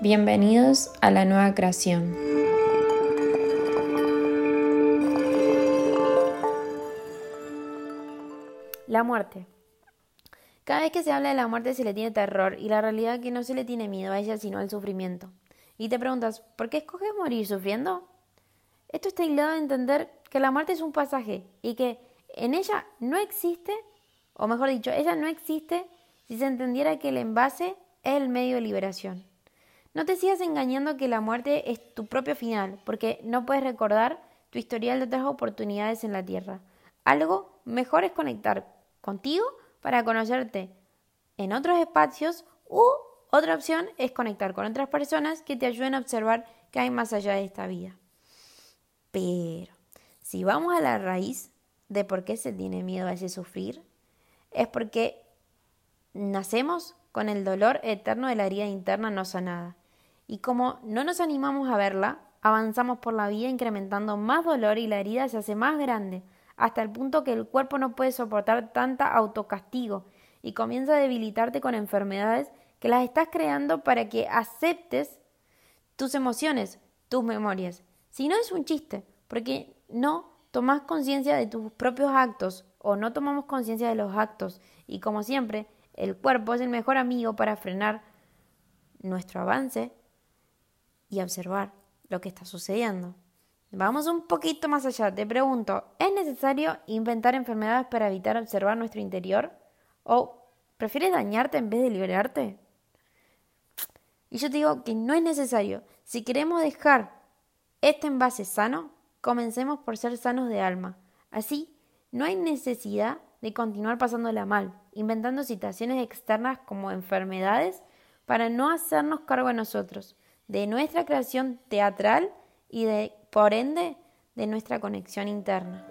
Bienvenidos a la nueva creación. La muerte. Cada vez que se habla de la muerte se le tiene terror y la realidad es que no se le tiene miedo a ella sino al sufrimiento. Y te preguntas, ¿por qué escoges morir sufriendo? Esto está aislado de entender que la muerte es un pasaje y que en ella no existe, o mejor dicho, ella no existe si se entendiera que el envase es el medio de liberación. No te sigas engañando que la muerte es tu propio final, porque no puedes recordar tu historial de otras oportunidades en la tierra. Algo mejor es conectar contigo para conocerte en otros espacios u otra opción es conectar con otras personas que te ayuden a observar qué hay más allá de esta vida. Pero si vamos a la raíz de por qué se tiene miedo a ese sufrir, es porque nacemos con el dolor eterno de la herida interna no sanada. Y como no nos animamos a verla, avanzamos por la vida incrementando más dolor y la herida se hace más grande, hasta el punto que el cuerpo no puede soportar tanta autocastigo y comienza a debilitarte con enfermedades que las estás creando para que aceptes tus emociones, tus memorias. Si no es un chiste, porque no tomas conciencia de tus propios actos o no tomamos conciencia de los actos y como siempre el cuerpo es el mejor amigo para frenar nuestro avance y observar lo que está sucediendo. Vamos un poquito más allá. Te pregunto, ¿es necesario inventar enfermedades para evitar observar nuestro interior? ¿O prefieres dañarte en vez de liberarte? Y yo te digo que no es necesario. Si queremos dejar este envase sano, comencemos por ser sanos de alma. Así, no hay necesidad de continuar pasándola mal, inventando situaciones externas como enfermedades para no hacernos cargo de nosotros, de nuestra creación teatral y de, por ende, de nuestra conexión interna.